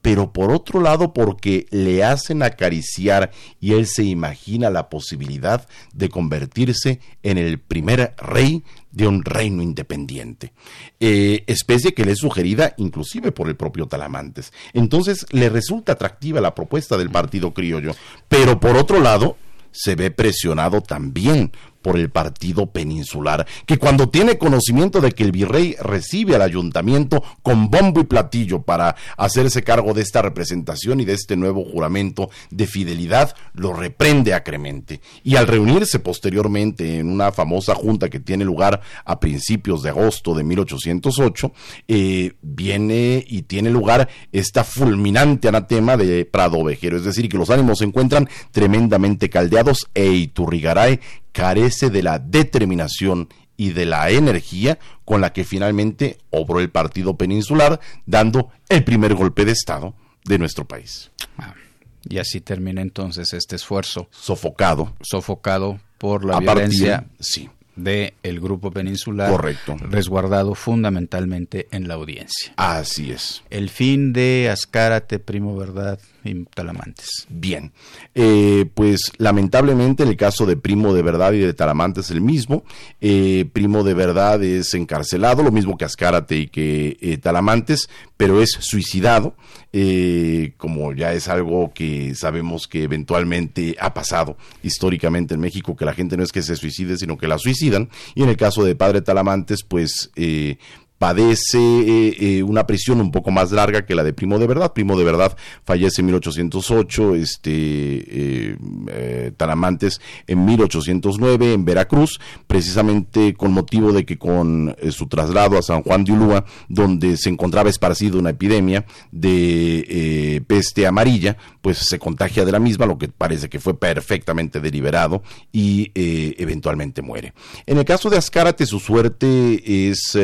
Pero por otro lado, porque le hacen acariciar y él se imagina la posibilidad de convertirse en el primer rey de un reino independiente, eh, especie que le es sugerida inclusive por el propio Talamantes. Entonces le resulta atractiva la propuesta del partido criollo, pero por otro lado se ve presionado también por el partido peninsular, que cuando tiene conocimiento de que el virrey recibe al ayuntamiento con bombo y platillo para hacerse cargo de esta representación y de este nuevo juramento de fidelidad, lo reprende acremente. Y al reunirse posteriormente en una famosa junta que tiene lugar a principios de agosto de 1808, eh, viene y tiene lugar esta fulminante anatema de Prado Vejero, es decir, que los ánimos se encuentran tremendamente caldeados e Iturrigaray carece de la determinación y de la energía con la que finalmente obró el partido peninsular, dando el primer golpe de Estado de nuestro país. Ah, y así termina entonces este esfuerzo. Sofocado. Sofocado por la violencia sí. de el grupo peninsular. Correcto. Resguardado fundamentalmente en la audiencia. Así es. El fin de Ascárate, primo verdad, y Talamantes. Bien, eh, pues lamentablemente el caso de Primo de Verdad y de Talamantes es el mismo. Eh, Primo de Verdad es encarcelado, lo mismo que Ascárate y que eh, Talamantes, pero es suicidado, como ya es algo que sabemos que eventualmente ha pasado históricamente en México, que la gente no es que se suicide, sino que la suicidan. Y en el caso de Padre Talamantes, pues padece eh, eh, una prisión un poco más larga que la de Primo de Verdad. Primo de Verdad fallece en 1808, este, eh, Talamantes en 1809 en Veracruz, precisamente con motivo de que con su traslado a San Juan de Ulúa, donde se encontraba esparcido una epidemia de peste amarilla, pues se contagia de la misma, lo que parece que fue perfectamente deliberado y eventualmente muere. En el caso de Azcárate, su suerte es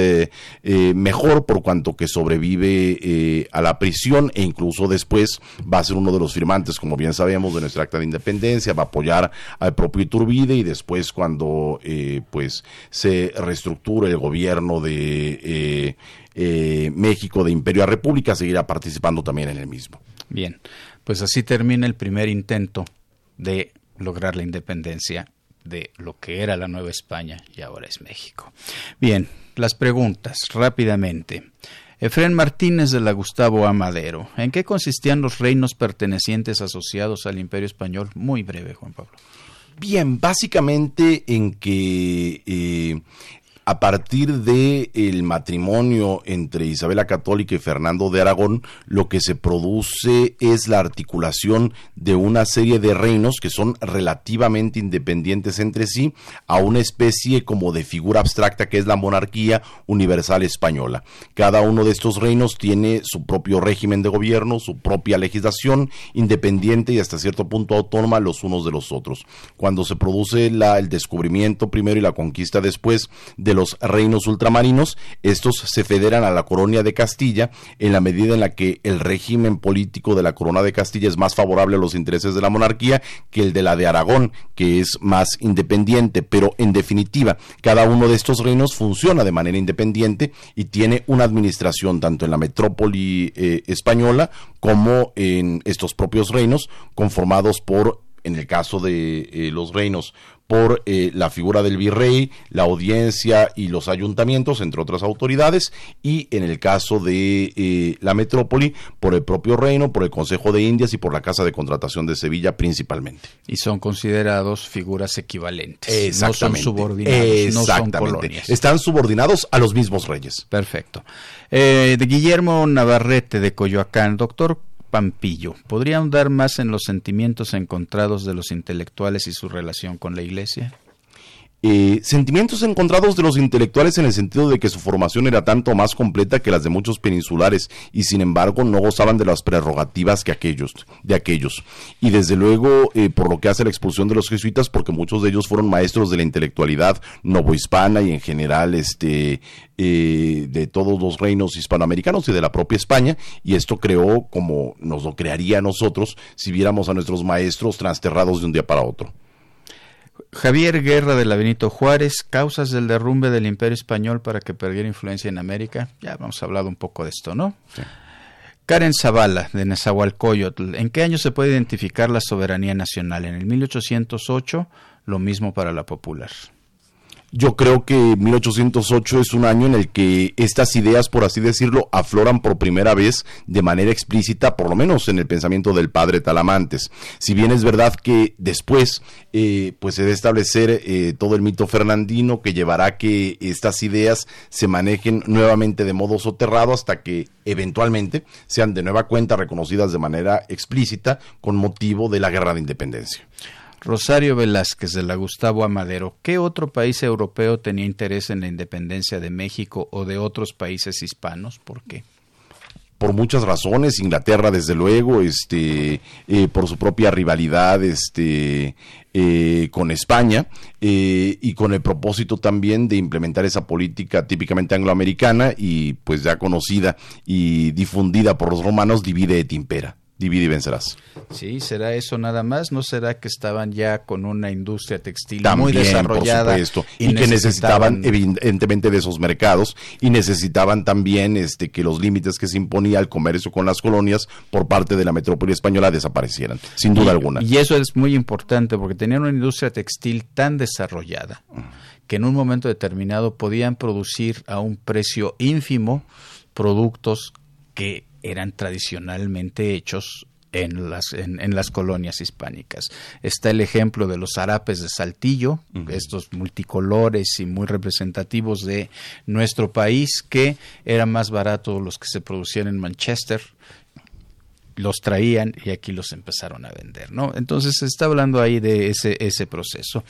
eh, mejor por cuanto que sobrevive eh, a la prisión e incluso después va a ser uno de los firmantes, como bien sabemos, de nuestra acta de independencia, va a apoyar al propio Iturbide y después cuando eh, pues se reestructure el gobierno de México de Imperio a República seguirá participando también en el mismo. Bien, pues así termina el primer intento de lograr la independencia de lo que era la Nueva España y ahora es México. Bien, las preguntas rápidamente. Efrén Martínez de la Gustavo Amadero. ¿En qué consistían los reinos pertenecientes asociados al Imperio Español? Muy breve, Juan Pablo. Bien, básicamente en que eh, a partir de el matrimonio entre Isabela Católica y Fernando de Aragón, lo que se produce es la articulación de una serie de reinos que son relativamente independientes entre sí a una especie como de figura abstracta que es la monarquía universal española. Cada uno de estos reinos tiene su propio régimen de gobierno, su propia legislación independiente y hasta cierto punto autónoma los unos de los otros. Cuando se produce la, el descubrimiento primero y la conquista después de los reinos ultramarinos, estos se federan a la corona de Castilla en la medida en la que el régimen político de la corona de Castilla es más favorable a los intereses de la monarquía que el de la de Aragón, que es más independiente, pero en definitiva, cada uno de estos reinos funciona de manera independiente y tiene una administración tanto en la metrópoli eh, española como en estos propios reinos conformados por en el caso de eh, los reinos, por eh, la figura del virrey, la audiencia y los ayuntamientos, entre otras autoridades, y en el caso de eh, la metrópoli, por el propio reino, por el Consejo de Indias y por la Casa de Contratación de Sevilla principalmente. Y son considerados figuras equivalentes. No son subordinados, no son colonias. Están subordinados a los mismos reyes. Perfecto. de Guillermo Navarrete de Coyoacán, doctor, Pampillo. ¿Podría ahondar más en los sentimientos encontrados de los intelectuales y su relación con la Iglesia? Eh, sentimientos encontrados de los intelectuales en el sentido de que su formación era tanto más completa que las de muchos peninsulares y sin embargo no gozaban de las prerrogativas que aquellos, de aquellos. Y desde luego eh, por lo que hace la expulsión de los jesuitas porque muchos de ellos fueron maestros de la intelectualidad novohispana y en general este eh, de todos los reinos hispanoamericanos y de la propia España y esto creó como nos lo crearía a nosotros si viéramos a nuestros maestros transterrados de un día para otro. Javier Guerra de la Benito Juárez, causas del derrumbe del Imperio Español para que perdiera influencia en América. Ya hemos hablado un poco de esto, ¿no? Karen Zavala, de Nezahualcóyotl. ¿En qué año se puede identificar la soberanía nacional? En el 1808, lo mismo para la popular. Yo creo que 1808 es un año en el que estas ideas, por así decirlo, afloran por primera vez de manera explícita, por lo menos en el pensamiento del padre Talamantes. Si bien es verdad que después eh, pues se debe establecer eh, todo el mito fernandino que llevará a que estas ideas se manejen nuevamente de modo soterrado hasta que eventualmente sean de nueva cuenta reconocidas de manera explícita con motivo de la guerra de independencia. Rosario Velázquez de la Gustavo Amadero, ¿qué otro país europeo tenía interés en la independencia de México o de otros países hispanos? ¿Por qué? por muchas razones, Inglaterra desde luego, este, eh, por su propia rivalidad, este, eh, con España eh, y con el propósito también de implementar esa política típicamente angloamericana y pues ya conocida y difundida por los romanos, divide et impera divide y vencerás. Sí, será eso nada más. ¿No será que estaban ya con una industria textil muy desarrollada y, que necesitaban evidentemente de esos mercados y necesitaban también este que los límites que se imponía al comercio con las colonias por parte de la metrópoli española desaparecieran, sin duda alguna. Y eso es muy importante porque tenían una industria textil tan desarrollada que en un momento determinado podían producir a un precio ínfimo productos que eran tradicionalmente hechos en las, en, las colonias hispánicas. Está el ejemplo de los harapes de Saltillo, estos multicolores y muy representativos de nuestro país, que eran más baratos los que se producían en Manchester los traían y aquí los empezaron a vender, ¿no? Entonces se está hablando ahí de ese, ese proceso.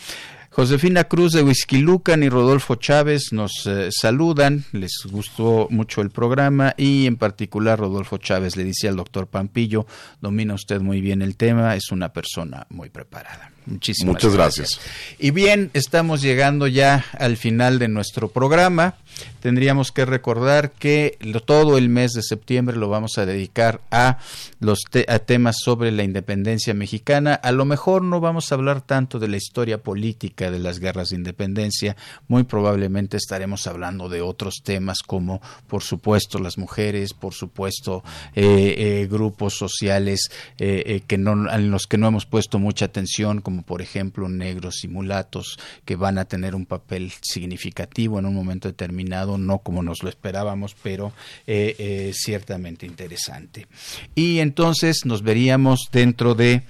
Josefina Cruz de Lucan y Rodolfo Chávez nos eh, saludan, les gustó mucho el programa y en particular Rodolfo Chávez le dice al doctor Pampillo, domina usted muy bien el tema, es una persona muy preparada. Muchísimas Muchas gracias. Y bien, estamos llegando ya al final de nuestro programa. Tendríamos que recordar que todo el mes de septiembre lo vamos a dedicar a los temas sobre la independencia mexicana. A lo mejor no vamos a hablar tanto de la historia política de las guerras de independencia. Muy probablemente estaremos hablando de otros temas como, por supuesto, las mujeres, por supuesto, eh, eh, grupos sociales eh, que no, en los que no hemos puesto mucha atención como por ejemplo negros y mulatos, que van a tener un papel significativo en un momento determinado, no como nos lo esperábamos, pero eh, eh, ciertamente interesante. Y entonces nos veríamos dentro de,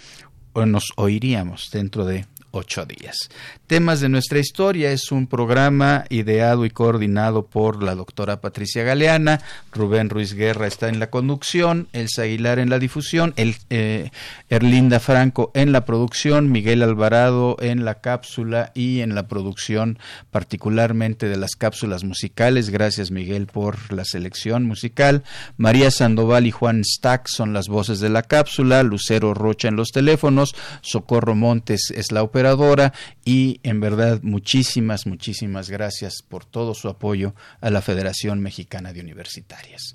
o nos oiríamos dentro de ocho días. Temas de nuestra historia es un programa ideado y coordinado por la doctora Patricia Galeana, Rubén Ruiz Guerra está en la conducción, Elsa Aguilar en la difusión, el, eh, Erlinda Franco en la producción, Miguel Alvarado en la cápsula y en la producción particularmente de las cápsulas musicales. Gracias Miguel por la selección musical. María Sandoval y Juan Stack son las voces de la cápsula, Lucero Rocha en los teléfonos, Socorro Montes es la operación y en verdad muchísimas, muchísimas gracias por todo su apoyo a la Federación Mexicana de Universitarias.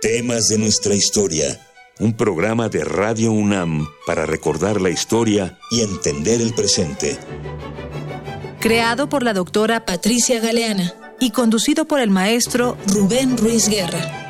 Temas de nuestra historia. Un programa de Radio UNAM para recordar la historia y entender el presente. Creado por la doctora Patricia Galeana y conducido por el maestro Rubén Ruiz Guerra.